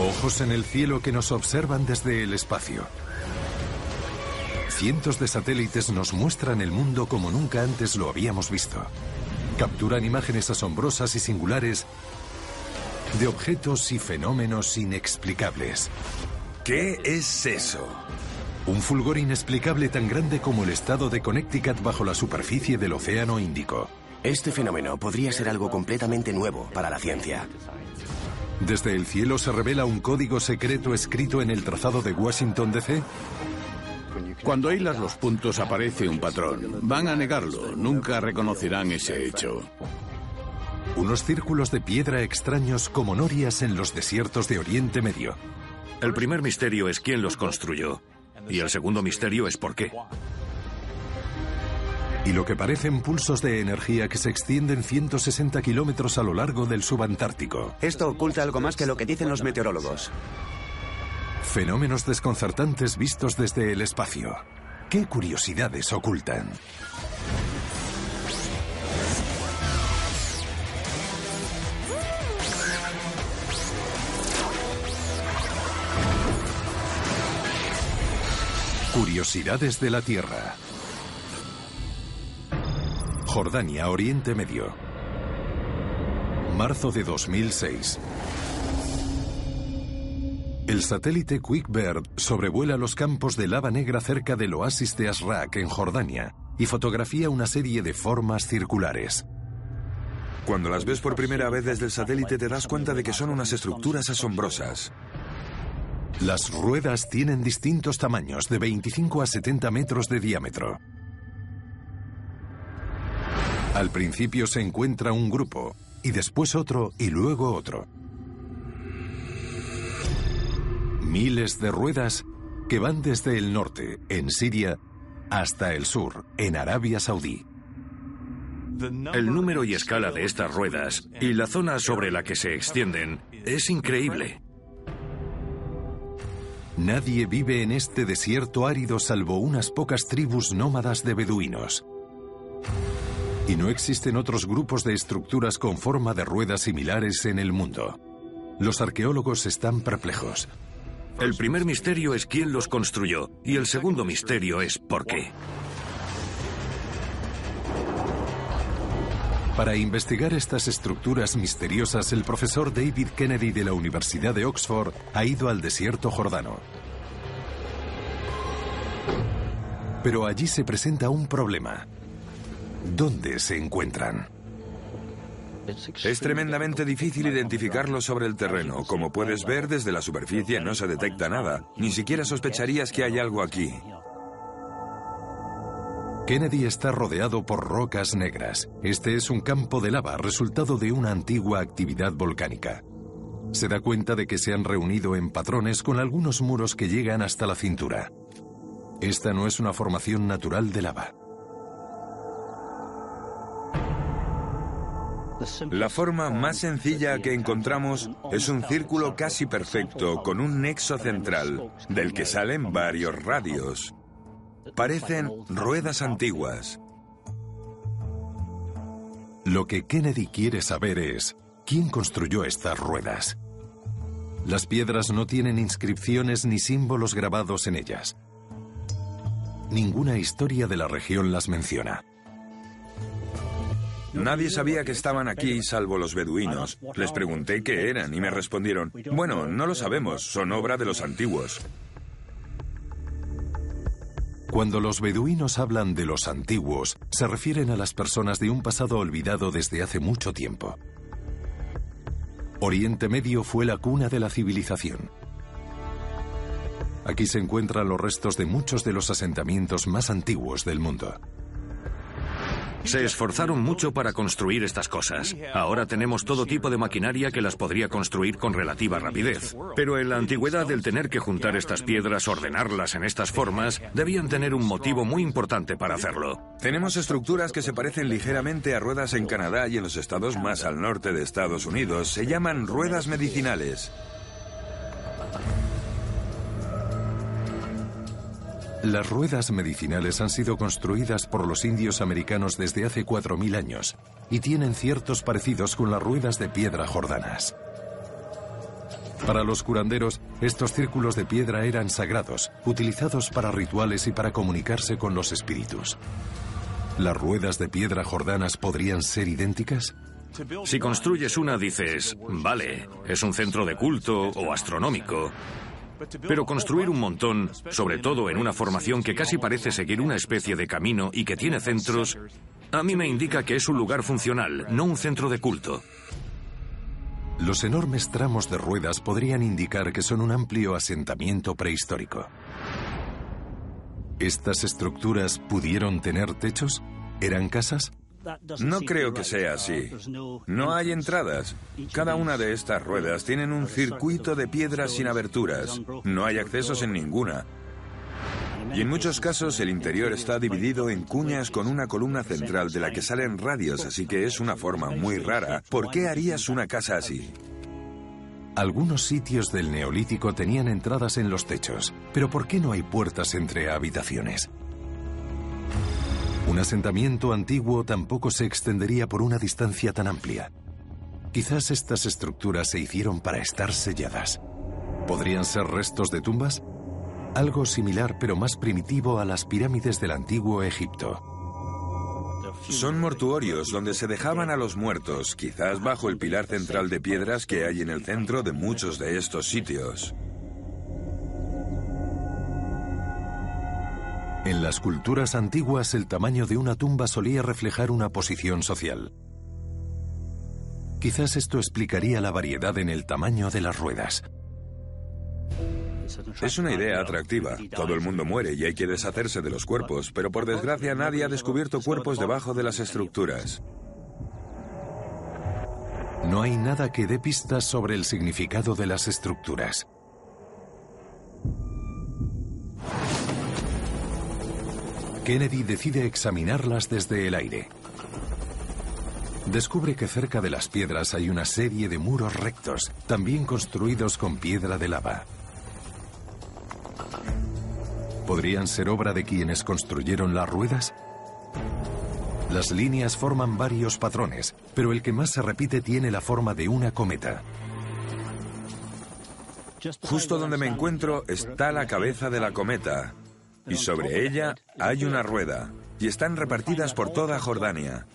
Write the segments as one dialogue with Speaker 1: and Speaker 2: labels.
Speaker 1: Ojos en el cielo que nos observan desde el espacio. Cientos de satélites nos muestran el mundo como nunca antes lo habíamos visto. Capturan imágenes asombrosas y singulares de objetos y fenómenos inexplicables.
Speaker 2: ¿Qué es eso?
Speaker 1: Un fulgor inexplicable tan grande como el estado de Connecticut bajo la superficie del Océano Índico.
Speaker 3: Este fenómeno podría ser algo completamente nuevo para la ciencia.
Speaker 1: Desde el cielo se revela un código secreto escrito en el trazado de Washington DC.
Speaker 4: Cuando hilas los puntos aparece un patrón. Van a negarlo, nunca reconocerán ese hecho.
Speaker 1: Unos círculos de piedra extraños como norias en los desiertos de Oriente Medio.
Speaker 5: El primer misterio es quién los construyó. Y el segundo misterio es por qué
Speaker 1: y lo que parecen pulsos de energía que se extienden 160 kilómetros a lo largo del subantártico.
Speaker 3: Esto oculta algo más que lo que dicen los meteorólogos.
Speaker 1: Fenómenos desconcertantes vistos desde el espacio. ¿Qué curiosidades ocultan? Curiosidades de la Tierra. Jordania, Oriente Medio. Marzo de 2006. El satélite QuickBird sobrevuela los campos de lava negra cerca del oasis de Asrak, en Jordania, y fotografía una serie de formas circulares.
Speaker 2: Cuando las ves por primera vez desde el satélite te das cuenta de que son unas estructuras asombrosas.
Speaker 1: Las ruedas tienen distintos tamaños, de 25 a 70 metros de diámetro. Al principio se encuentra un grupo, y después otro, y luego otro. Miles de ruedas que van desde el norte, en Siria, hasta el sur, en Arabia Saudí.
Speaker 5: El número y escala de estas ruedas y la zona sobre la que se extienden es increíble.
Speaker 1: Nadie vive en este desierto árido salvo unas pocas tribus nómadas de beduinos. Y no existen otros grupos de estructuras con forma de ruedas similares en el mundo. Los arqueólogos están perplejos.
Speaker 5: El primer misterio es quién los construyó y el segundo misterio es por qué.
Speaker 1: Para investigar estas estructuras misteriosas, el profesor David Kennedy de la Universidad de Oxford ha ido al desierto jordano. Pero allí se presenta un problema. ¿Dónde se encuentran?
Speaker 2: Es tremendamente difícil identificarlos sobre el terreno. Como puedes ver, desde la superficie no se detecta nada. Ni siquiera sospecharías que hay algo aquí.
Speaker 1: Kennedy está rodeado por rocas negras. Este es un campo de lava, resultado de una antigua actividad volcánica. Se da cuenta de que se han reunido en patrones con algunos muros que llegan hasta la cintura. Esta no es una formación natural de lava.
Speaker 2: La forma más sencilla que encontramos es un círculo casi perfecto con un nexo central, del que salen varios radios. Parecen ruedas antiguas.
Speaker 1: Lo que Kennedy quiere saber es, ¿quién construyó estas ruedas? Las piedras no tienen inscripciones ni símbolos grabados en ellas. Ninguna historia de la región las menciona.
Speaker 2: Nadie sabía que estaban aquí salvo los beduinos. Les pregunté qué eran y me respondieron, bueno, no lo sabemos, son obra de los antiguos.
Speaker 1: Cuando los beduinos hablan de los antiguos, se refieren a las personas de un pasado olvidado desde hace mucho tiempo. Oriente Medio fue la cuna de la civilización. Aquí se encuentran los restos de muchos de los asentamientos más antiguos del mundo.
Speaker 5: Se esforzaron mucho para construir estas cosas. Ahora tenemos todo tipo de maquinaria que las podría construir con relativa rapidez. Pero en la antigüedad el tener que juntar estas piedras, ordenarlas en estas formas, debían tener un motivo muy importante para hacerlo.
Speaker 2: Tenemos estructuras que se parecen ligeramente a ruedas en Canadá y en los estados más al norte de Estados Unidos. Se llaman ruedas medicinales.
Speaker 1: Las ruedas medicinales han sido construidas por los indios americanos desde hace 4.000 años y tienen ciertos parecidos con las ruedas de piedra jordanas. Para los curanderos, estos círculos de piedra eran sagrados, utilizados para rituales y para comunicarse con los espíritus. ¿Las ruedas de piedra jordanas podrían ser idénticas?
Speaker 5: Si construyes una, dices, vale, es un centro de culto o astronómico. Pero construir un montón, sobre todo en una formación que casi parece seguir una especie de camino y que tiene centros, a mí me indica que es un lugar funcional, no un centro de culto.
Speaker 1: Los enormes tramos de ruedas podrían indicar que son un amplio asentamiento prehistórico. ¿Estas estructuras pudieron tener techos? ¿Eran casas?
Speaker 2: No creo que sea así. No hay entradas. Cada una de estas ruedas tienen un circuito de piedras sin aberturas. No hay accesos en ninguna. Y en muchos casos el interior está dividido en cuñas con una columna central de la que salen radios, así que es una forma muy rara. ¿Por qué harías una casa así?
Speaker 1: Algunos sitios del Neolítico tenían entradas en los techos, pero ¿por qué no hay puertas entre habitaciones? Un asentamiento antiguo tampoco se extendería por una distancia tan amplia. Quizás estas estructuras se hicieron para estar selladas. ¿Podrían ser restos de tumbas? Algo similar pero más primitivo a las pirámides del antiguo Egipto.
Speaker 2: Son mortuorios donde se dejaban a los muertos, quizás bajo el pilar central de piedras que hay en el centro de muchos de estos sitios.
Speaker 1: En las culturas antiguas el tamaño de una tumba solía reflejar una posición social. Quizás esto explicaría la variedad en el tamaño de las ruedas.
Speaker 2: Es una idea atractiva. Todo el mundo muere y hay que deshacerse de los cuerpos, pero por desgracia nadie ha descubierto cuerpos debajo de las estructuras.
Speaker 1: No hay nada que dé pistas sobre el significado de las estructuras. Kennedy decide examinarlas desde el aire. Descubre que cerca de las piedras hay una serie de muros rectos, también construidos con piedra de lava. ¿Podrían ser obra de quienes construyeron las ruedas? Las líneas forman varios patrones, pero el que más se repite tiene la forma de una cometa.
Speaker 2: Justo donde me encuentro está la cabeza de la cometa, y sobre ella hay una rueda, y están repartidas por toda Jordania.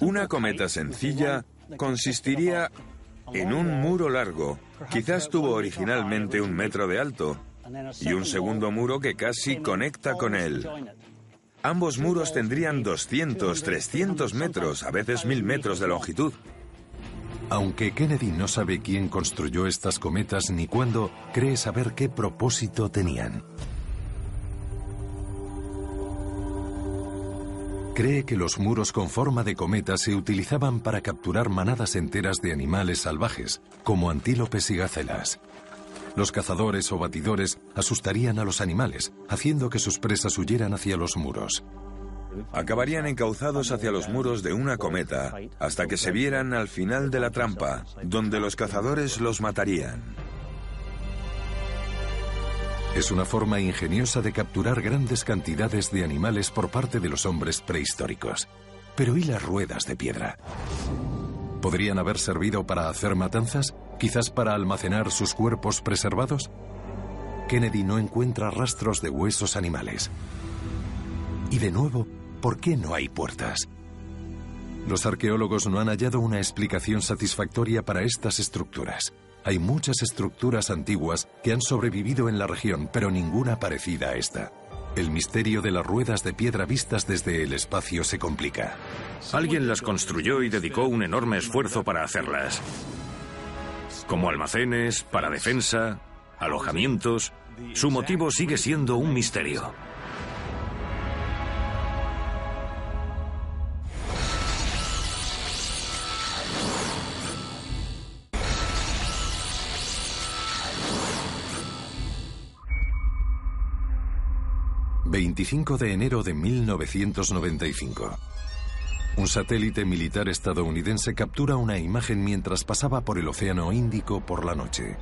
Speaker 2: Una cometa sencilla consistiría en un muro largo, quizás tuvo originalmente un metro de alto, y un segundo muro que casi conecta con él. Ambos muros tendrían 200, 300 metros, a veces mil metros de longitud.
Speaker 1: Aunque Kennedy no sabe quién construyó estas cometas ni cuándo, cree saber qué propósito tenían. Cree que los muros con forma de cometa se utilizaban para capturar manadas enteras de animales salvajes, como antílopes y gacelas. Los cazadores o batidores asustarían a los animales, haciendo que sus presas huyeran hacia los muros
Speaker 2: acabarían encauzados hacia los muros de una cometa hasta que se vieran al final de la trampa, donde los cazadores los matarían.
Speaker 1: Es una forma ingeniosa de capturar grandes cantidades de animales por parte de los hombres prehistóricos. Pero ¿y las ruedas de piedra? ¿Podrían haber servido para hacer matanzas? ¿Quizás para almacenar sus cuerpos preservados? Kennedy no encuentra rastros de huesos animales. Y de nuevo, ¿por qué no hay puertas? Los arqueólogos no han hallado una explicación satisfactoria para estas estructuras. Hay muchas estructuras antiguas que han sobrevivido en la región, pero ninguna parecida a esta. El misterio de las ruedas de piedra vistas desde el espacio se complica.
Speaker 5: Alguien las construyó y dedicó un enorme esfuerzo para hacerlas. Como almacenes, para defensa, alojamientos, su motivo sigue siendo un misterio.
Speaker 1: 25 de enero de 1995. Un satélite militar estadounidense captura una imagen mientras pasaba por el Océano Índico por la noche.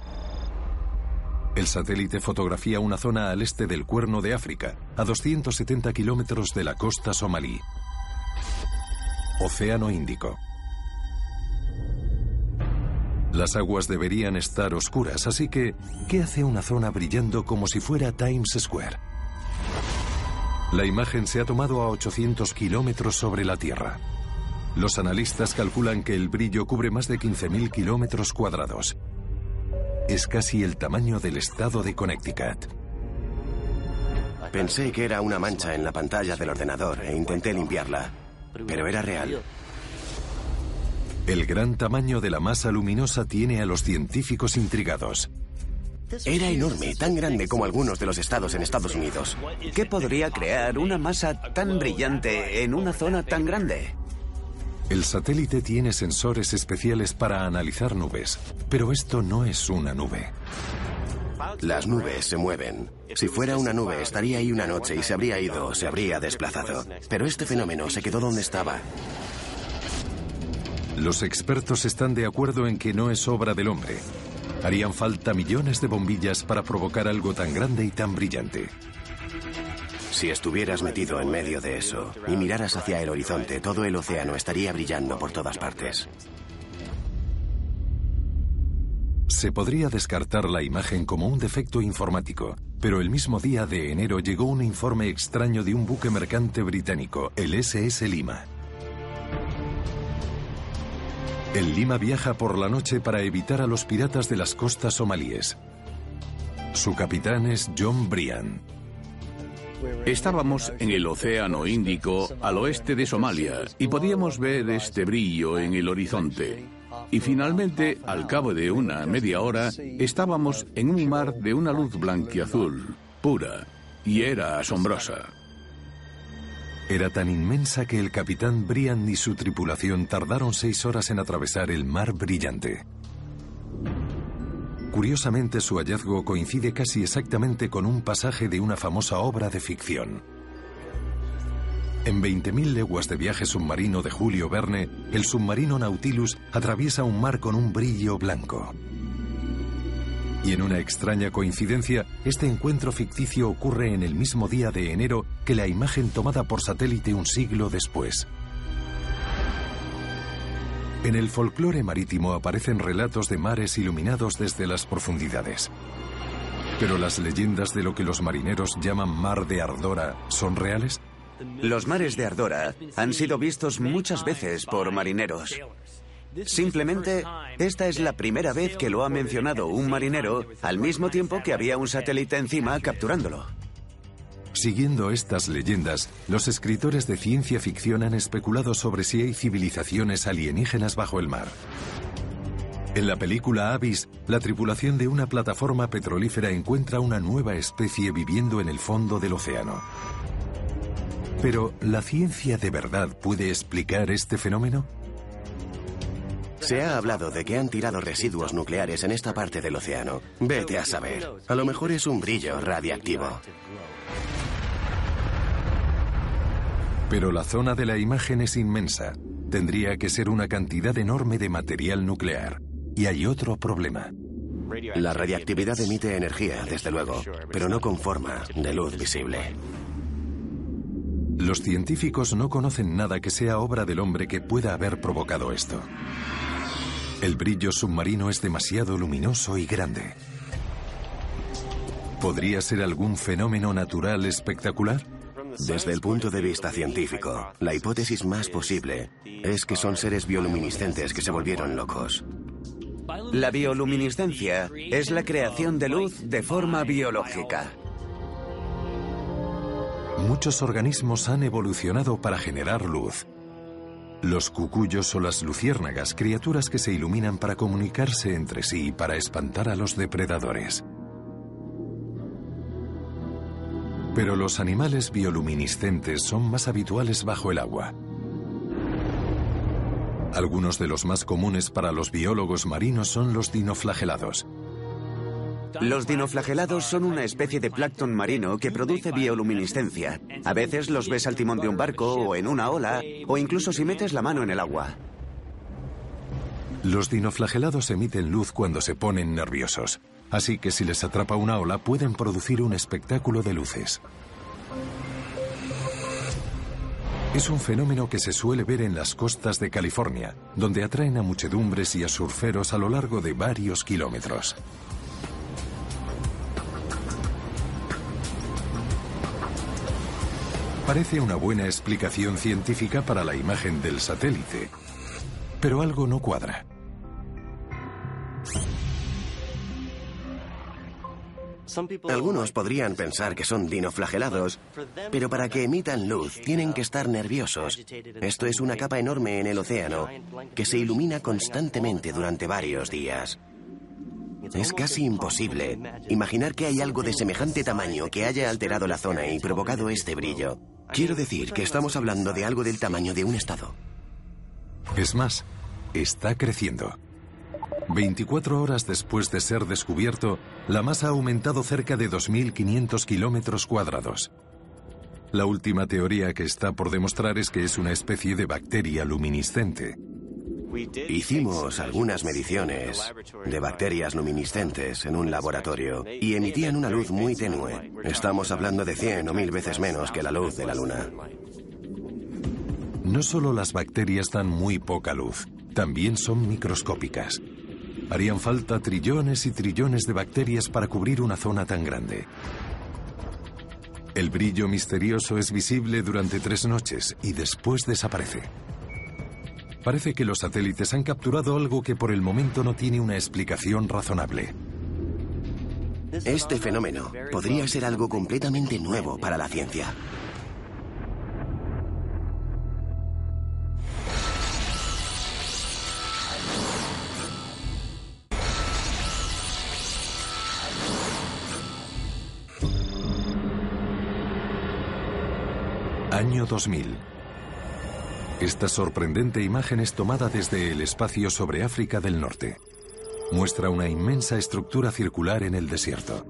Speaker 1: El satélite fotografía una zona al este del Cuerno de África, a 270 kilómetros de la costa somalí. Océano Índico. Las aguas deberían estar oscuras, así que, ¿qué hace una zona brillando como si fuera Times Square? La imagen se ha tomado a 800 kilómetros sobre la Tierra. Los analistas calculan que el brillo cubre más de 15.000 kilómetros cuadrados. Es casi el tamaño del estado de Connecticut.
Speaker 3: Pensé que era una mancha en la pantalla del ordenador e intenté limpiarla, pero era real.
Speaker 1: El gran tamaño de la masa luminosa tiene a los científicos intrigados.
Speaker 3: Era enorme, tan grande como algunos de los estados en Estados Unidos.
Speaker 6: ¿Qué podría crear una masa tan brillante en una zona tan grande?
Speaker 1: El satélite tiene sensores especiales para analizar nubes, pero esto no es una nube.
Speaker 3: Las nubes se mueven. Si fuera una nube, estaría ahí una noche y se habría ido o se habría desplazado. Pero este fenómeno se quedó donde estaba.
Speaker 1: Los expertos están de acuerdo en que no es obra del hombre. Harían falta millones de bombillas para provocar algo tan grande y tan brillante.
Speaker 3: Si estuvieras metido en medio de eso y miraras hacia el horizonte, todo el océano estaría brillando por todas partes.
Speaker 1: Se podría descartar la imagen como un defecto informático, pero el mismo día de enero llegó un informe extraño de un buque mercante británico, el SS Lima. El Lima viaja por la noche para evitar a los piratas de las costas somalíes. Su capitán es John Brian.
Speaker 4: Estábamos en el Océano Índico, al oeste de Somalia, y podíamos ver este brillo en el horizonte. Y finalmente, al cabo de una media hora, estábamos en un mar de una luz blanquiazul, pura, y era asombrosa.
Speaker 1: Era tan inmensa que el capitán Brian y su tripulación tardaron seis horas en atravesar el mar brillante. Curiosamente, su hallazgo coincide casi exactamente con un pasaje de una famosa obra de ficción. En 20.000 leguas de viaje submarino de Julio Verne, el submarino Nautilus atraviesa un mar con un brillo blanco. Y en una extraña coincidencia, este encuentro ficticio ocurre en el mismo día de enero que la imagen tomada por satélite un siglo después. En el folclore marítimo aparecen relatos de mares iluminados desde las profundidades. Pero las leyendas de lo que los marineros llaman mar de Ardora son reales?
Speaker 6: Los mares de Ardora han sido vistos muchas veces por marineros. Simplemente, esta es la primera vez que lo ha mencionado un marinero al mismo tiempo que había un satélite encima capturándolo.
Speaker 1: Siguiendo estas leyendas, los escritores de ciencia ficción han especulado sobre si hay civilizaciones alienígenas bajo el mar. En la película Abyss, la tripulación de una plataforma petrolífera encuentra una nueva especie viviendo en el fondo del océano. Pero, ¿la ciencia de verdad puede explicar este fenómeno?
Speaker 3: Se ha hablado de que han tirado residuos nucleares en esta parte del océano. Vete a saber. A lo mejor es un brillo radiactivo.
Speaker 1: Pero la zona de la imagen es inmensa. Tendría que ser una cantidad enorme de material nuclear. Y hay otro problema.
Speaker 3: La radiactividad emite energía, desde luego, pero no con forma de luz visible.
Speaker 1: Los científicos no conocen nada que sea obra del hombre que pueda haber provocado esto. El brillo submarino es demasiado luminoso y grande. ¿Podría ser algún fenómeno natural espectacular?
Speaker 3: Desde el punto de vista científico, la hipótesis más posible es que son seres bioluminiscentes que se volvieron locos.
Speaker 6: La bioluminiscencia es la creación de luz de forma biológica.
Speaker 1: Muchos organismos han evolucionado para generar luz. Los cucuyos o las luciérnagas, criaturas que se iluminan para comunicarse entre sí y para espantar a los depredadores. Pero los animales bioluminiscentes son más habituales bajo el agua. Algunos de los más comunes para los biólogos marinos son los dinoflagelados.
Speaker 6: Los dinoflagelados son una especie de plancton marino que produce bioluminiscencia. A veces los ves al timón de un barco o en una ola, o incluso si metes la mano en el agua.
Speaker 1: Los dinoflagelados emiten luz cuando se ponen nerviosos, así que si les atrapa una ola pueden producir un espectáculo de luces. Es un fenómeno que se suele ver en las costas de California, donde atraen a muchedumbres y a surferos a lo largo de varios kilómetros. Parece una buena explicación científica para la imagen del satélite, pero algo no cuadra.
Speaker 3: Algunos podrían pensar que son dinoflagelados, pero para que emitan luz tienen que estar nerviosos. Esto es una capa enorme en el océano que se ilumina constantemente durante varios días. Es casi imposible imaginar que hay algo de semejante tamaño que haya alterado la zona y provocado este brillo. Quiero decir que estamos hablando de algo del tamaño de un estado.
Speaker 1: Es más, está creciendo. 24 horas después de ser descubierto, la masa ha aumentado cerca de 2.500 kilómetros cuadrados. La última teoría que está por demostrar es que es una especie de bacteria luminiscente.
Speaker 3: Hicimos algunas mediciones de bacterias luminiscentes en un laboratorio y emitían una luz muy tenue. Estamos hablando de 100 o 1000 veces menos que la luz de la Luna.
Speaker 1: No solo las bacterias dan muy poca luz, también son microscópicas. Harían falta trillones y trillones de bacterias para cubrir una zona tan grande. El brillo misterioso es visible durante tres noches y después desaparece. Parece que los satélites han capturado algo que por el momento no tiene una explicación razonable.
Speaker 3: Este fenómeno podría ser algo completamente nuevo para la ciencia.
Speaker 1: Año 2000. Esta sorprendente imagen es tomada desde el espacio sobre África del Norte. Muestra una inmensa estructura circular en el desierto.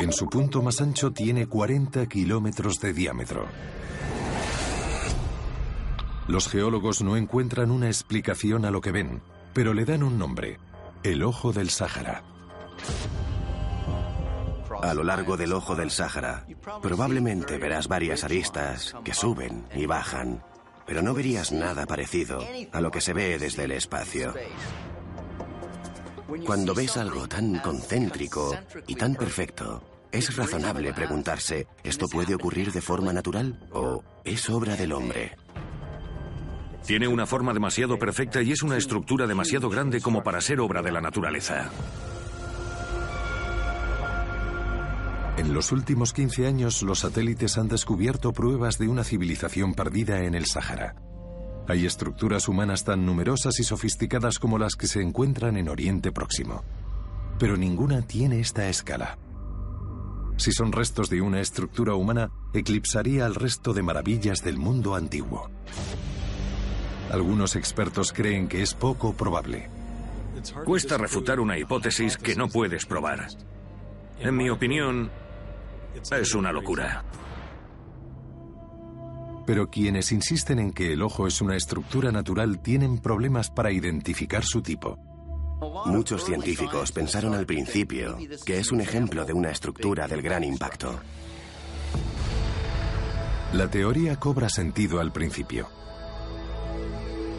Speaker 1: En su punto más ancho tiene 40 kilómetros de diámetro. Los geólogos no encuentran una explicación a lo que ven, pero le dan un nombre, el Ojo del Sáhara.
Speaker 3: A lo largo del ojo del Sáhara, probablemente verás varias aristas que suben y bajan, pero no verías nada parecido a lo que se ve desde el espacio. Cuando ves algo tan concéntrico y tan perfecto, es razonable preguntarse, ¿esto puede ocurrir de forma natural o es obra del hombre?
Speaker 5: Tiene una forma demasiado perfecta y es una estructura demasiado grande como para ser obra de la naturaleza.
Speaker 1: En los últimos 15 años, los satélites han descubierto pruebas de una civilización perdida en el Sáhara. Hay estructuras humanas tan numerosas y sofisticadas como las que se encuentran en Oriente Próximo. Pero ninguna tiene esta escala. Si son restos de una estructura humana, eclipsaría al resto de maravillas del mundo antiguo. Algunos expertos creen que es poco probable.
Speaker 5: Cuesta refutar una hipótesis que no puedes probar. En mi opinión, es una locura.
Speaker 1: Pero quienes insisten en que el ojo es una estructura natural tienen problemas para identificar su tipo.
Speaker 3: Muchos científicos pensaron al principio que es un ejemplo de una estructura del gran impacto.
Speaker 1: La teoría cobra sentido al principio.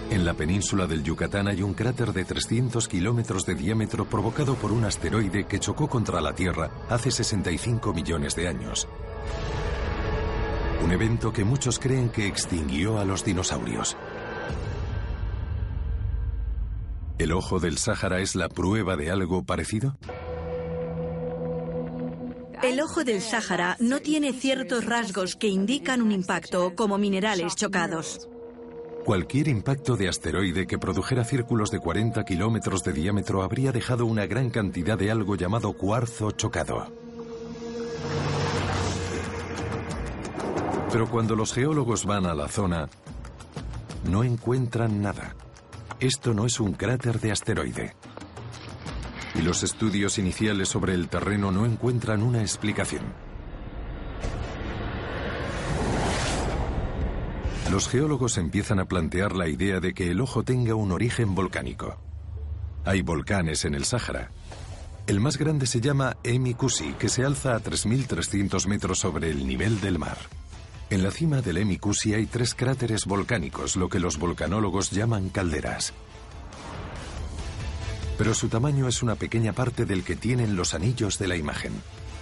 Speaker 1: En la península del Yucatán hay un cráter de 300 kilómetros de diámetro provocado por un asteroide que chocó contra la Tierra hace 65 millones de años. Un evento que muchos creen que extinguió a los dinosaurios. ¿El ojo del Sáhara es la prueba de algo parecido?
Speaker 7: El ojo del Sáhara no tiene ciertos rasgos que indican un impacto, como minerales chocados.
Speaker 1: Cualquier impacto de asteroide que produjera círculos de 40 kilómetros de diámetro habría dejado una gran cantidad de algo llamado cuarzo chocado. Pero cuando los geólogos van a la zona, no encuentran nada. Esto no es un cráter de asteroide. Y los estudios iniciales sobre el terreno no encuentran una explicación. Los geólogos empiezan a plantear la idea de que el ojo tenga un origen volcánico. Hay volcanes en el Sáhara. El más grande se llama Emi Kusi, que se alza a 3.300 metros sobre el nivel del mar. En la cima del Emikusi hay tres cráteres volcánicos, lo que los volcanólogos llaman calderas. Pero su tamaño es una pequeña parte del que tienen los anillos de la imagen.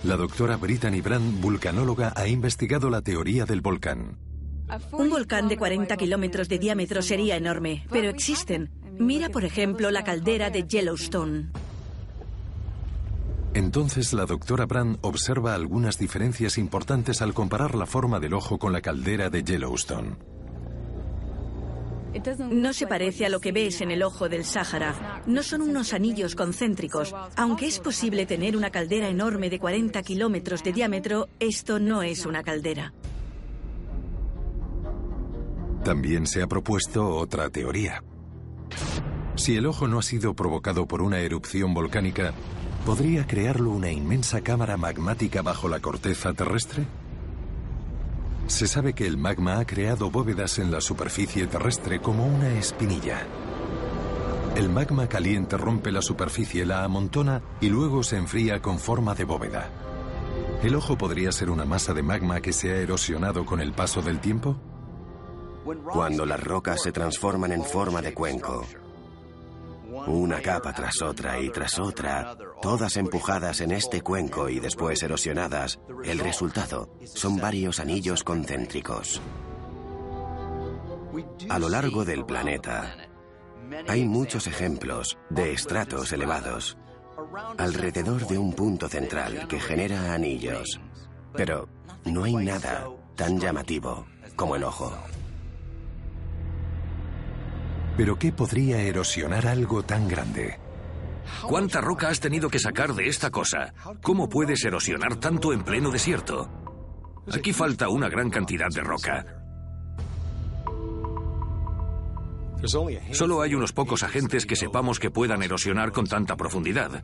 Speaker 1: La doctora Brittany Brand, vulcanóloga, ha investigado la teoría del volcán.
Speaker 7: Un volcán de 40 kilómetros de diámetro sería enorme, pero existen. Mira, por ejemplo, la caldera de Yellowstone.
Speaker 1: Entonces la doctora Brand observa algunas diferencias importantes al comparar la forma del ojo con la caldera de Yellowstone.
Speaker 7: No se parece a lo que ves en el ojo del Sáhara. No son unos anillos concéntricos. Aunque es posible tener una caldera enorme de 40 kilómetros de diámetro, esto no es una caldera.
Speaker 1: También se ha propuesto otra teoría. Si el ojo no ha sido provocado por una erupción volcánica, ¿podría crearlo una inmensa cámara magmática bajo la corteza terrestre? Se sabe que el magma ha creado bóvedas en la superficie terrestre como una espinilla. El magma caliente rompe la superficie, la amontona y luego se enfría con forma de bóveda. ¿El ojo podría ser una masa de magma que se ha erosionado con el paso del tiempo?
Speaker 3: Cuando las rocas se transforman en forma de cuenco, una capa tras otra y tras otra, todas empujadas en este cuenco y después erosionadas, el resultado son varios anillos concéntricos. A lo largo del planeta hay muchos ejemplos de estratos elevados alrededor de un punto central que genera anillos, pero no hay nada tan llamativo como el ojo.
Speaker 1: ¿Pero qué podría erosionar algo tan grande?
Speaker 5: ¿Cuánta roca has tenido que sacar de esta cosa? ¿Cómo puedes erosionar tanto en pleno desierto? Aquí falta una gran cantidad de roca. Solo hay unos pocos agentes que sepamos que puedan erosionar con tanta profundidad.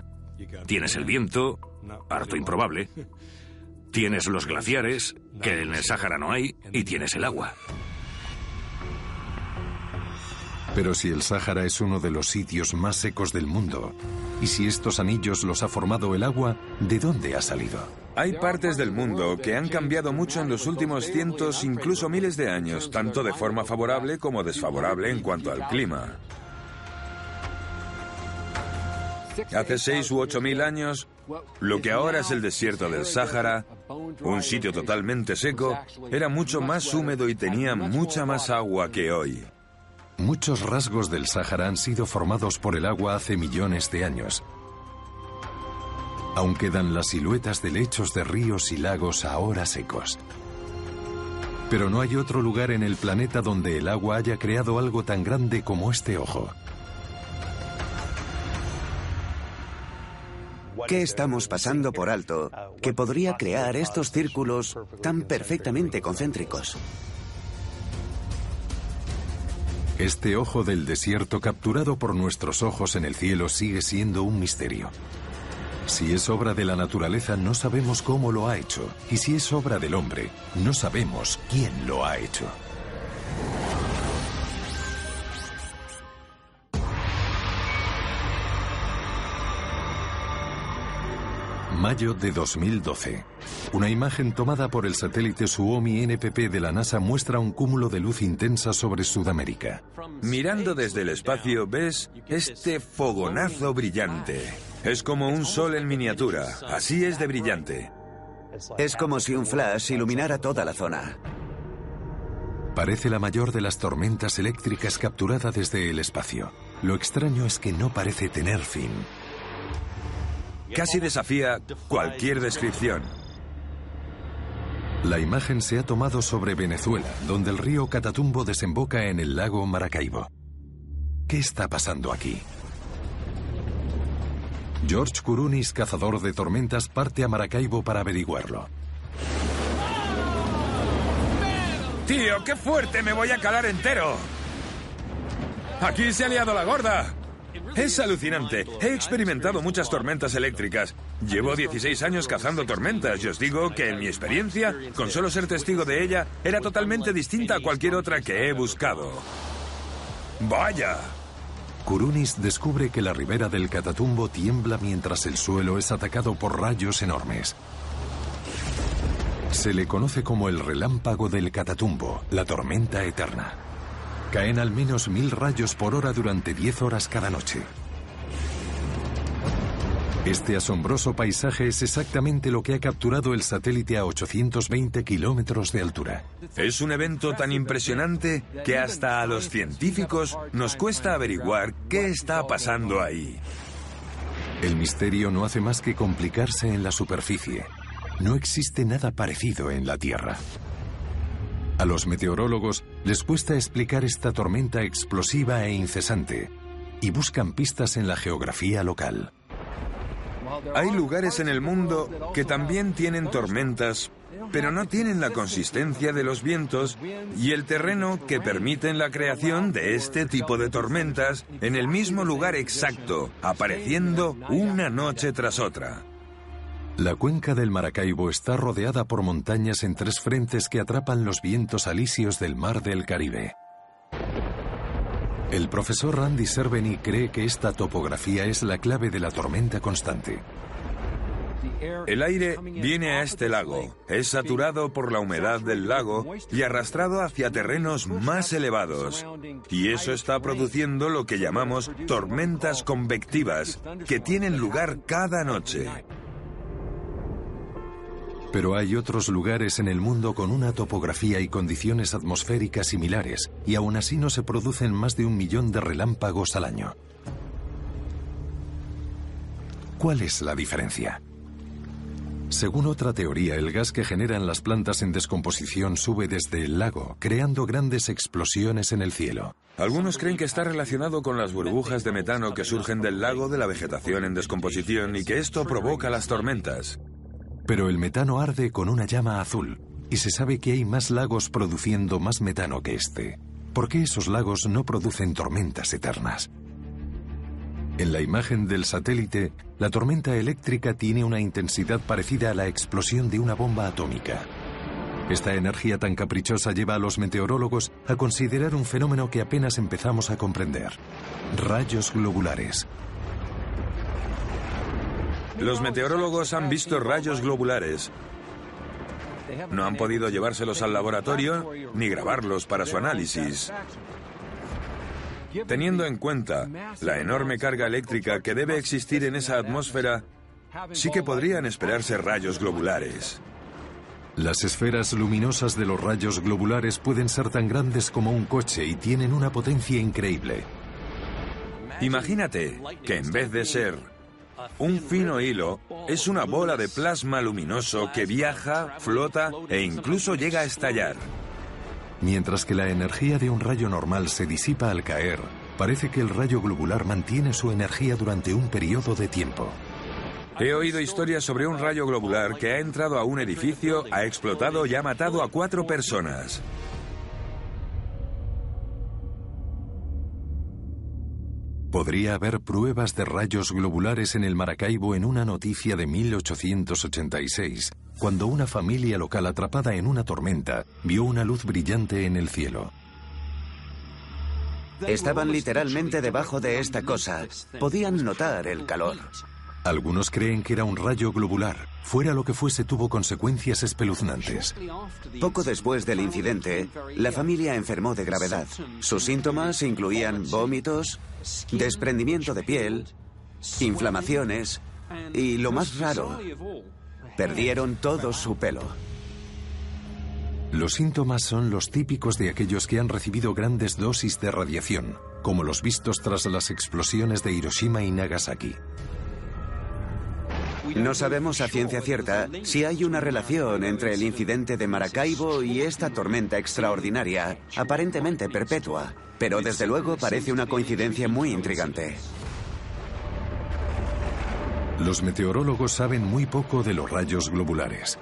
Speaker 5: Tienes el viento, harto improbable. Tienes los glaciares, que en el Sáhara no hay, y tienes el agua.
Speaker 1: Pero si el Sáhara es uno de los sitios más secos del mundo, y si estos anillos los ha formado el agua, ¿de dónde ha salido?
Speaker 2: Hay partes del mundo que han cambiado mucho en los últimos cientos, incluso miles de años, tanto de forma favorable como desfavorable en cuanto al clima. Hace seis u ocho mil años, lo que ahora es el desierto del Sáhara, un sitio totalmente seco, era mucho más húmedo y tenía mucha más agua que hoy.
Speaker 1: Muchos rasgos del Sáhara han sido formados por el agua hace millones de años. Aún quedan las siluetas de lechos de ríos y lagos ahora secos. Pero no hay otro lugar en el planeta donde el agua haya creado algo tan grande como este ojo.
Speaker 6: ¿Qué estamos pasando por alto que podría crear estos círculos tan perfectamente concéntricos?
Speaker 1: Este ojo del desierto capturado por nuestros ojos en el cielo sigue siendo un misterio. Si es obra de la naturaleza no sabemos cómo lo ha hecho. Y si es obra del hombre, no sabemos quién lo ha hecho. Mayo de 2012. Una imagen tomada por el satélite Suomi NPP de la NASA muestra un cúmulo de luz intensa sobre Sudamérica.
Speaker 2: Mirando desde el espacio ves este fogonazo brillante. Es como un sol en miniatura. Así es de brillante.
Speaker 6: Es como si un flash iluminara toda la zona.
Speaker 1: Parece la mayor de las tormentas eléctricas capturada desde el espacio. Lo extraño es que no parece tener fin.
Speaker 2: Casi desafía cualquier descripción.
Speaker 1: La imagen se ha tomado sobre Venezuela, donde el río Catatumbo desemboca en el lago Maracaibo. ¿Qué está pasando aquí? George Kurunis, cazador de tormentas, parte a Maracaibo para averiguarlo.
Speaker 2: Tío, qué fuerte, me voy a calar entero. Aquí se ha liado la gorda. Es alucinante. He experimentado muchas tormentas eléctricas. Llevo 16 años cazando tormentas y os digo que en mi experiencia, con solo ser testigo de ella, era totalmente distinta a cualquier otra que he buscado. ¡Vaya!
Speaker 1: Kurunis descubre que la ribera del Catatumbo tiembla mientras el suelo es atacado por rayos enormes. Se le conoce como el relámpago del Catatumbo, la tormenta eterna. Caen al menos mil rayos por hora durante 10 horas cada noche. Este asombroso paisaje es exactamente lo que ha capturado el satélite a 820 kilómetros de altura.
Speaker 2: Es un evento tan impresionante que hasta a los científicos nos cuesta averiguar qué está pasando ahí.
Speaker 1: El misterio no hace más que complicarse en la superficie. No existe nada parecido en la Tierra. A los meteorólogos les cuesta explicar esta tormenta explosiva e incesante y buscan pistas en la geografía local.
Speaker 2: Hay lugares en el mundo que también tienen tormentas, pero no tienen la consistencia de los vientos y el terreno que permiten la creación de este tipo de tormentas en el mismo lugar exacto, apareciendo una noche tras otra.
Speaker 1: La cuenca del Maracaibo está rodeada por montañas en tres frentes que atrapan los vientos alisios del mar del Caribe. El profesor Randy Cerveny cree que esta topografía es la clave de la tormenta constante.
Speaker 2: El aire viene a este lago, es saturado por la humedad del lago y arrastrado hacia terrenos más elevados. Y eso está produciendo lo que llamamos tormentas convectivas, que tienen lugar cada noche.
Speaker 1: Pero hay otros lugares en el mundo con una topografía y condiciones atmosféricas similares, y aún así no se producen más de un millón de relámpagos al año. ¿Cuál es la diferencia? Según otra teoría, el gas que generan las plantas en descomposición sube desde el lago, creando grandes explosiones en el cielo.
Speaker 2: Algunos creen que está relacionado con las burbujas de metano que surgen del lago de la vegetación en descomposición y que esto provoca las tormentas.
Speaker 1: Pero el metano arde con una llama azul y se sabe que hay más lagos produciendo más metano que este. ¿Por qué esos lagos no producen tormentas eternas? En la imagen del satélite, la tormenta eléctrica tiene una intensidad parecida a la explosión de una bomba atómica. Esta energía tan caprichosa lleva a los meteorólogos a considerar un fenómeno que apenas empezamos a comprender. Rayos globulares,
Speaker 2: los meteorólogos han visto rayos globulares. No han podido llevárselos al laboratorio ni grabarlos para su análisis. Teniendo en cuenta la enorme carga eléctrica que debe existir en esa atmósfera, sí que podrían esperarse rayos globulares.
Speaker 1: Las esferas luminosas de los rayos globulares pueden ser tan grandes como un coche y tienen una potencia increíble.
Speaker 2: Imagínate que en vez de ser un fino hilo es una bola de plasma luminoso que viaja, flota e incluso llega a estallar.
Speaker 1: Mientras que la energía de un rayo normal se disipa al caer, parece que el rayo globular mantiene su energía durante un periodo de tiempo.
Speaker 2: He oído historias sobre un rayo globular que ha entrado a un edificio, ha explotado y ha matado a cuatro personas.
Speaker 1: Podría haber pruebas de rayos globulares en el Maracaibo en una noticia de 1886, cuando una familia local atrapada en una tormenta vio una luz brillante en el cielo.
Speaker 6: Estaban literalmente debajo de esta cosa. Podían notar el calor.
Speaker 1: Algunos creen que era un rayo globular. Fuera lo que fuese, tuvo consecuencias espeluznantes.
Speaker 6: Poco después del incidente, la familia enfermó de gravedad. Sus síntomas incluían vómitos, desprendimiento de piel, inflamaciones y, lo más raro, perdieron todo su pelo.
Speaker 1: Los síntomas son los típicos de aquellos que han recibido grandes dosis de radiación, como los vistos tras las explosiones de Hiroshima y Nagasaki.
Speaker 6: No sabemos a ciencia cierta si hay una relación entre el incidente de Maracaibo y esta tormenta extraordinaria, aparentemente perpetua, pero desde luego parece una coincidencia muy intrigante.
Speaker 1: Los meteorólogos saben muy poco de los rayos globulares.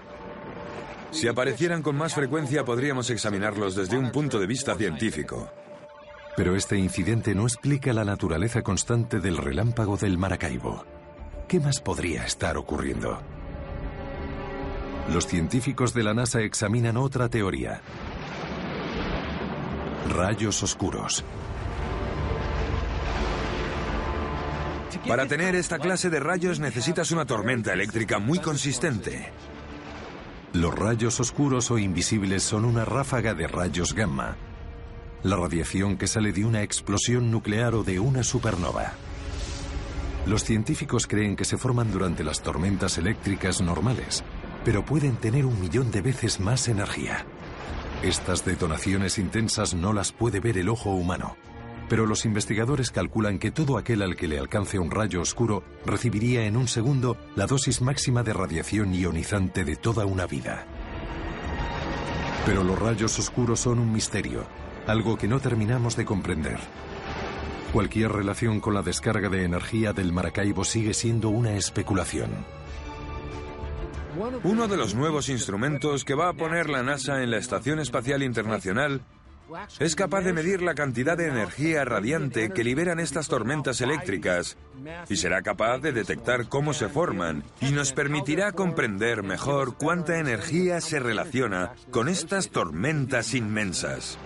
Speaker 2: Si aparecieran con más frecuencia podríamos examinarlos desde un punto de vista científico.
Speaker 1: Pero este incidente no explica la naturaleza constante del relámpago del Maracaibo. ¿Qué más podría estar ocurriendo? Los científicos de la NASA examinan otra teoría. Rayos oscuros.
Speaker 2: Para tener esta clase de rayos necesitas una tormenta eléctrica muy consistente.
Speaker 1: Los rayos oscuros o invisibles son una ráfaga de rayos gamma, la radiación que sale de una explosión nuclear o de una supernova. Los científicos creen que se forman durante las tormentas eléctricas normales, pero pueden tener un millón de veces más energía. Estas detonaciones intensas no las puede ver el ojo humano, pero los investigadores calculan que todo aquel al que le alcance un rayo oscuro recibiría en un segundo la dosis máxima de radiación ionizante de toda una vida. Pero los rayos oscuros son un misterio, algo que no terminamos de comprender. Cualquier relación con la descarga de energía del Maracaibo sigue siendo una especulación.
Speaker 2: Uno de los nuevos instrumentos que va a poner la NASA en la Estación Espacial Internacional es capaz de medir la cantidad de energía radiante que liberan estas tormentas eléctricas y será capaz de detectar cómo se forman y nos permitirá comprender mejor cuánta energía se relaciona con estas tormentas inmensas.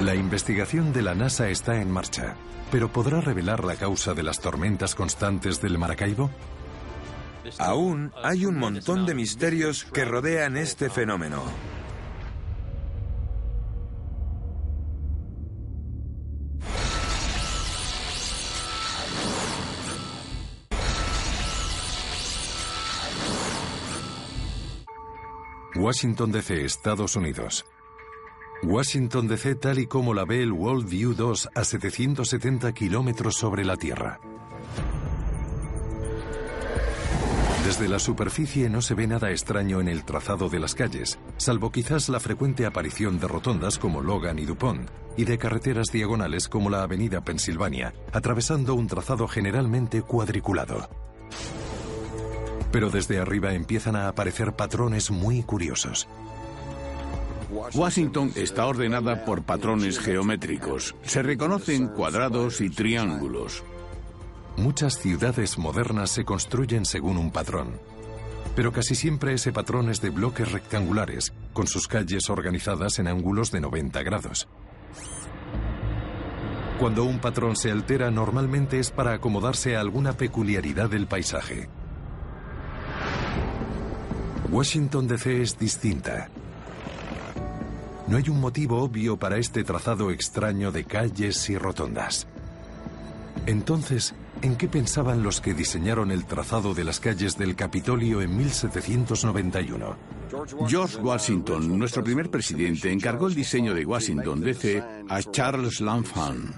Speaker 1: La investigación de la NASA está en marcha, pero ¿podrá revelar la causa de las tormentas constantes del Maracaibo?
Speaker 2: Aún hay un montón de misterios que rodean este fenómeno.
Speaker 1: Washington DC, Estados Unidos. Washington DC tal y como la ve el World View 2 a 770 kilómetros sobre la Tierra. Desde la superficie no se ve nada extraño en el trazado de las calles, salvo quizás la frecuente aparición de rotondas como Logan y Dupont, y de carreteras diagonales como la Avenida Pensilvania, atravesando un trazado generalmente cuadriculado. Pero desde arriba empiezan a aparecer patrones muy curiosos.
Speaker 4: Washington está ordenada por patrones geométricos. Se reconocen cuadrados y triángulos.
Speaker 1: Muchas ciudades modernas se construyen según un patrón. Pero casi siempre ese patrón es de bloques rectangulares, con sus calles organizadas en ángulos de 90 grados. Cuando un patrón se altera normalmente es para acomodarse a alguna peculiaridad del paisaje. Washington DC es distinta. No hay un motivo obvio para este trazado extraño de calles y rotondas. Entonces, ¿En qué pensaban los que diseñaron el trazado de las calles del Capitolio en 1791?
Speaker 4: George Washington, nuestro primer presidente, encargó el diseño de Washington DC a Charles L'Enfant.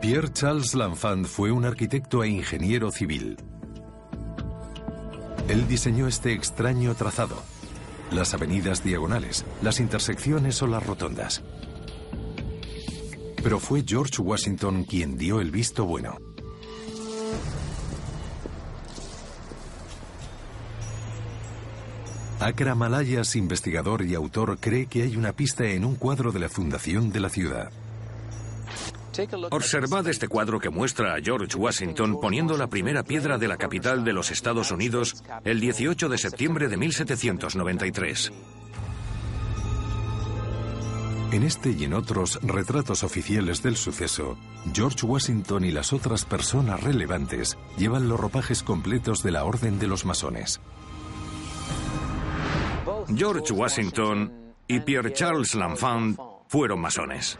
Speaker 1: Pierre Charles L'Enfant fue un arquitecto e ingeniero civil. Él diseñó este extraño trazado, las avenidas diagonales, las intersecciones o las rotondas. Pero fue George Washington quien dio el visto bueno. Akra Malayas, investigador y autor, cree que hay una pista en un cuadro de la fundación de la ciudad.
Speaker 5: Observad este cuadro que muestra a George Washington poniendo la primera piedra de la capital de los Estados Unidos el 18 de septiembre de 1793.
Speaker 1: En este y en otros retratos oficiales del suceso, George Washington y las otras personas relevantes llevan los ropajes completos de la Orden de los Masones.
Speaker 5: George Washington y Pierre Charles L'Enfant fueron masones.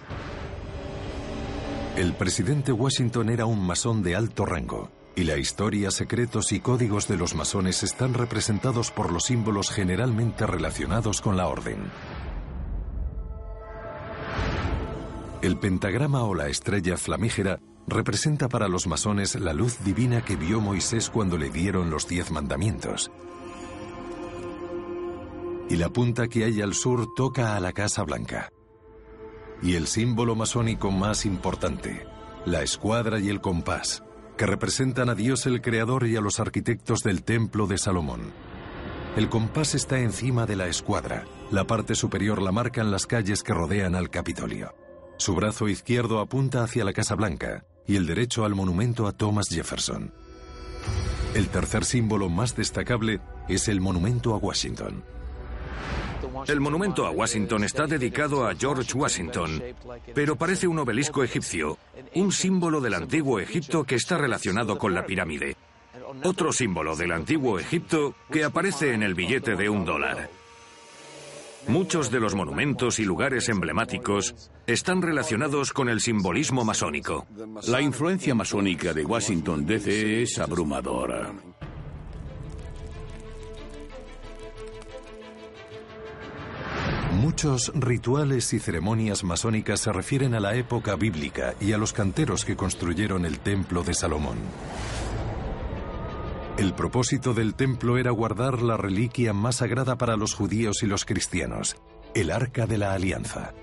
Speaker 1: El presidente Washington era un masón de alto rango, y la historia, secretos y códigos de los masones están representados por los símbolos generalmente relacionados con la orden. El pentagrama o la estrella flamígera representa para los masones la luz divina que vio Moisés cuando le dieron los diez mandamientos y la punta que hay al sur toca a la Casa Blanca. Y el símbolo masónico más importante, la escuadra y el compás, que representan a Dios el Creador y a los arquitectos del Templo de Salomón. El compás está encima de la escuadra, la parte superior la marcan las calles que rodean al Capitolio. Su brazo izquierdo apunta hacia la Casa Blanca y el derecho al monumento a Thomas Jefferson. El tercer símbolo más destacable es el monumento a Washington.
Speaker 5: El monumento a Washington está dedicado a George Washington, pero parece un obelisco egipcio, un símbolo del antiguo Egipto que está relacionado con la pirámide. otro símbolo del antiguo Egipto que aparece en el billete de un dólar. Muchos de los monumentos y lugares emblemáticos están relacionados con el simbolismo masónico.
Speaker 4: La influencia masónica de Washington DC es abrumadora.
Speaker 1: Muchos rituales y ceremonias masónicas se refieren a la época bíblica y a los canteros que construyeron el templo de Salomón. El propósito del templo era guardar la reliquia más sagrada para los judíos y los cristianos, el Arca de la Alianza.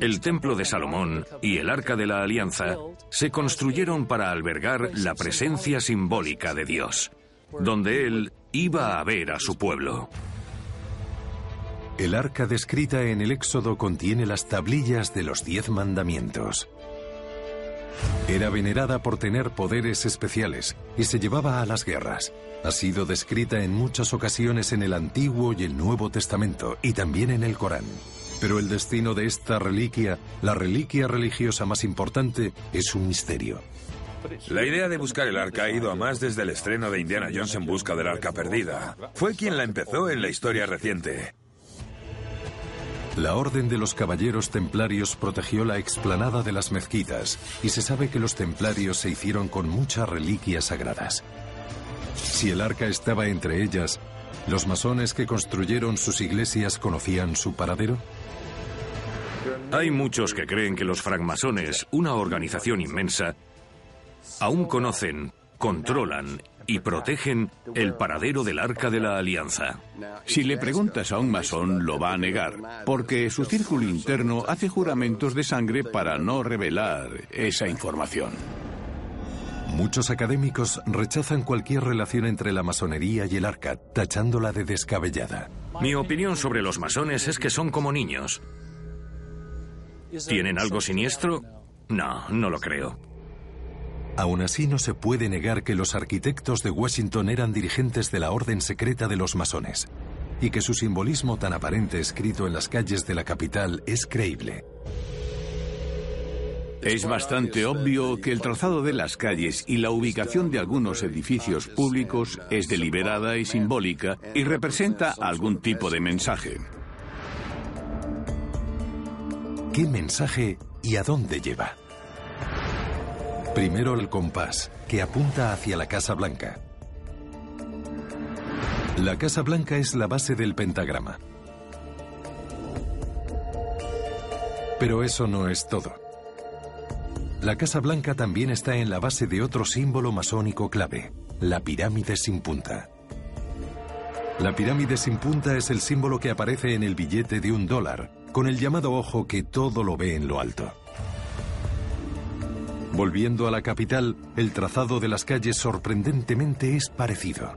Speaker 5: El templo de Salomón y el Arca de la Alianza se construyeron para albergar la presencia simbólica de Dios, donde Él iba a ver a su pueblo.
Speaker 1: El arca descrita en el Éxodo contiene las tablillas de los diez mandamientos. Era venerada por tener poderes especiales y se llevaba a las guerras. Ha sido descrita en muchas ocasiones en el Antiguo y el Nuevo Testamento y también en el Corán. Pero el destino de esta reliquia, la reliquia religiosa más importante, es un misterio.
Speaker 2: La idea de buscar el arca ha ido a más desde el estreno de Indiana Jones en busca del arca perdida. Fue quien la empezó en la historia reciente.
Speaker 1: La Orden de los Caballeros Templarios protegió la explanada de las mezquitas y se sabe que los templarios se hicieron con muchas reliquias sagradas. Si el arca estaba entre ellas, ¿los masones que construyeron sus iglesias conocían su paradero?
Speaker 5: Hay muchos que creen que los francmasones, una organización inmensa, aún conocen, controlan y protegen el paradero del Arca de la Alianza.
Speaker 4: Si le preguntas a un masón, lo va a negar, porque su círculo interno hace juramentos de sangre para no revelar esa información.
Speaker 1: Muchos académicos rechazan cualquier relación entre la masonería y el arca, tachándola de descabellada.
Speaker 5: Mi opinión sobre los masones es que son como niños. ¿Tienen algo siniestro? No, no lo creo.
Speaker 1: Aún así no se puede negar que los arquitectos de Washington eran dirigentes de la orden secreta de los masones y que su simbolismo tan aparente escrito en las calles de la capital es creíble.
Speaker 4: Es bastante obvio que el trazado de las calles y la ubicación de algunos edificios públicos es deliberada y simbólica y representa algún tipo de mensaje.
Speaker 1: ¿Qué mensaje y a dónde lleva? Primero el compás, que apunta hacia la Casa Blanca. La Casa Blanca es la base del pentagrama. Pero eso no es todo. La Casa Blanca también está en la base de otro símbolo masónico clave, la pirámide sin punta. La pirámide sin punta es el símbolo que aparece en el billete de un dólar, con el llamado ojo que todo lo ve en lo alto. Volviendo a la capital, el trazado de las calles sorprendentemente es parecido.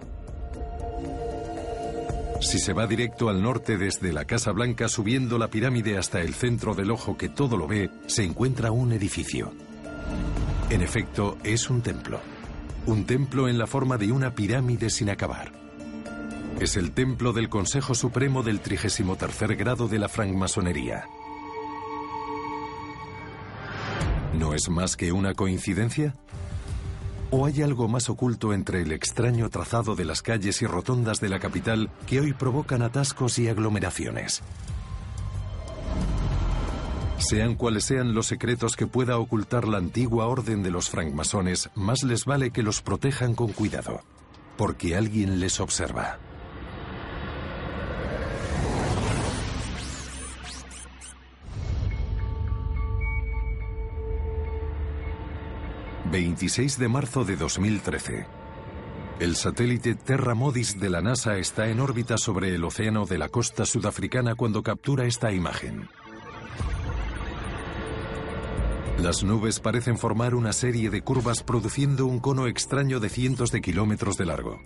Speaker 1: Si se va directo al norte desde la Casa Blanca subiendo la pirámide hasta el centro del ojo que todo lo ve, se encuentra un edificio. En efecto, es un templo. Un templo en la forma de una pirámide sin acabar. Es el templo del Consejo Supremo del 33 grado de la francmasonería. ¿No es más que una coincidencia? ¿O hay algo más oculto entre el extraño trazado de las calles y rotondas de la capital que hoy provocan atascos y aglomeraciones? Sean cuales sean los secretos que pueda ocultar la antigua orden de los francmasones, más les vale que los protejan con cuidado, porque alguien les observa. 26 de marzo de 2013. El satélite Terra Modis de la NASA está en órbita sobre el océano de la costa sudafricana cuando captura esta imagen. Las nubes parecen formar una serie de curvas produciendo un cono extraño de cientos de kilómetros de largo.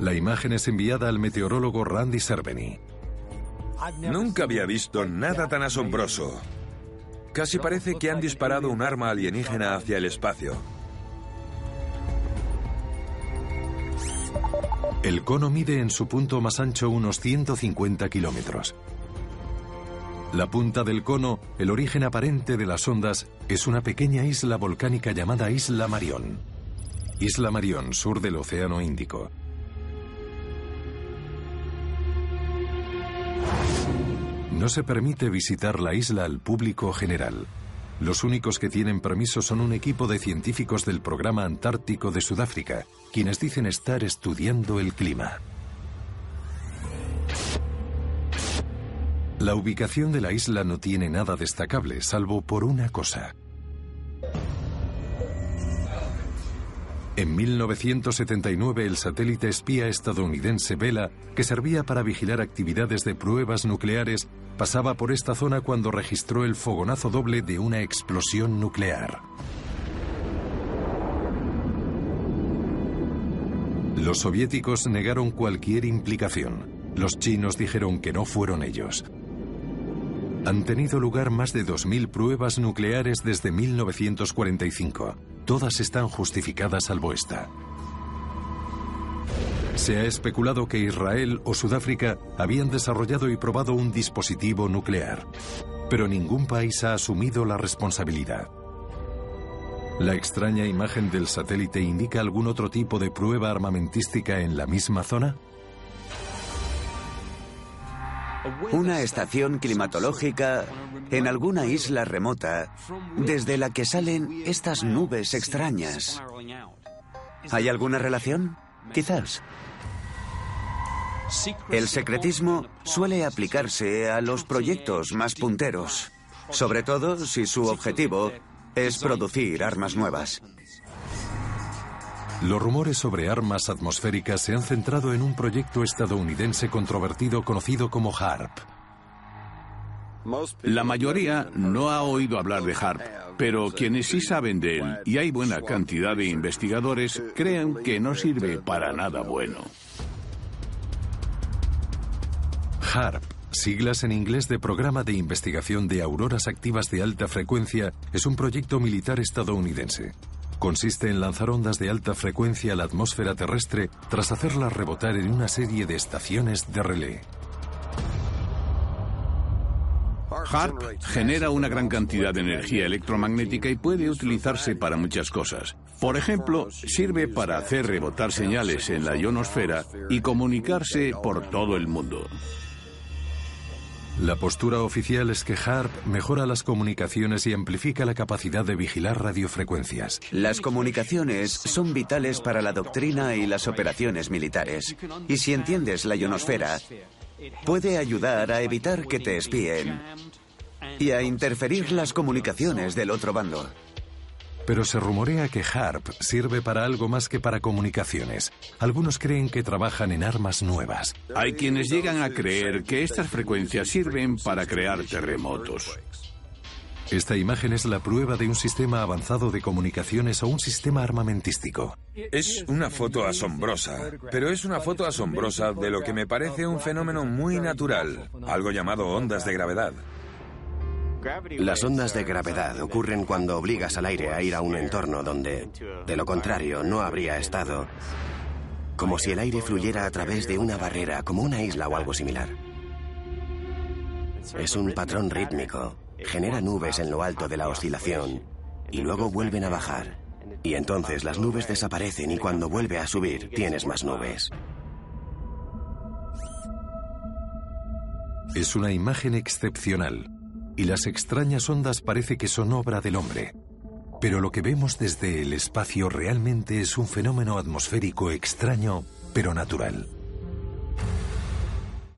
Speaker 1: La imagen es enviada al meteorólogo Randy Cerveny.
Speaker 2: Nunca había visto nada tan asombroso. Casi parece que han disparado un arma alienígena hacia el espacio.
Speaker 1: El cono mide en su punto más ancho unos 150 kilómetros. La punta del cono, el origen aparente de las ondas, es una pequeña isla volcánica llamada Isla Marión. Isla Marión, sur del Océano Índico. No se permite visitar la isla al público general. Los únicos que tienen permiso son un equipo de científicos del Programa Antártico de Sudáfrica, quienes dicen estar estudiando el clima. La ubicación de la isla no tiene nada destacable, salvo por una cosa. En 1979 el satélite espía estadounidense Vela, que servía para vigilar actividades de pruebas nucleares, pasaba por esta zona cuando registró el fogonazo doble de una explosión nuclear. Los soviéticos negaron cualquier implicación. Los chinos dijeron que no fueron ellos. Han tenido lugar más de 2.000 pruebas nucleares desde 1945. Todas están justificadas salvo esta. Se ha especulado que Israel o Sudáfrica habían desarrollado y probado un dispositivo nuclear, pero ningún país ha asumido la responsabilidad. ¿La extraña imagen del satélite indica algún otro tipo de prueba armamentística en la misma zona?
Speaker 6: Una estación climatológica en alguna isla remota desde la que salen estas nubes extrañas. ¿Hay alguna relación? Quizás. El secretismo suele aplicarse a los proyectos más punteros, sobre todo si su objetivo es producir armas nuevas.
Speaker 1: Los rumores sobre armas atmosféricas se han centrado en un proyecto estadounidense controvertido conocido como HARP.
Speaker 4: La mayoría no ha oído hablar de HARP, pero quienes sí saben de él, y hay buena cantidad de investigadores, creen que no sirve para nada bueno.
Speaker 1: HARP, siglas en inglés de Programa de Investigación de Auroras Activas de Alta Frecuencia, es un proyecto militar estadounidense. Consiste en lanzar ondas de alta frecuencia a la atmósfera terrestre tras hacerlas rebotar en una serie de estaciones de relé.
Speaker 4: HARP genera una gran cantidad de energía electromagnética y puede utilizarse para muchas cosas. Por ejemplo, sirve para hacer rebotar señales en la ionosfera y comunicarse por todo el mundo.
Speaker 1: La postura oficial es que HARP mejora las comunicaciones y amplifica la capacidad de vigilar radiofrecuencias.
Speaker 6: Las comunicaciones son vitales para la doctrina y las operaciones militares. Y si entiendes la ionosfera, puede ayudar a evitar que te espíen y a interferir las comunicaciones del otro bando.
Speaker 1: Pero se rumorea que HARP sirve para algo más que para comunicaciones. Algunos creen que trabajan en armas nuevas.
Speaker 4: Hay quienes llegan a creer que estas frecuencias sirven para crear terremotos.
Speaker 1: Esta imagen es la prueba de un sistema avanzado de comunicaciones o un sistema armamentístico.
Speaker 2: Es una foto asombrosa, pero es una foto asombrosa de lo que me parece un fenómeno muy natural, algo llamado ondas de gravedad.
Speaker 3: Las ondas de gravedad ocurren cuando obligas al aire a ir a un entorno donde, de lo contrario, no habría estado. Como si el aire fluyera a través de una barrera, como una isla o algo similar. Es un patrón rítmico. Genera nubes en lo alto de la oscilación y luego vuelven a bajar. Y entonces las nubes desaparecen y cuando vuelve a subir tienes más nubes.
Speaker 1: Es una imagen excepcional y las extrañas ondas parece que son obra del hombre. Pero lo que vemos desde el espacio realmente es un fenómeno atmosférico extraño, pero natural.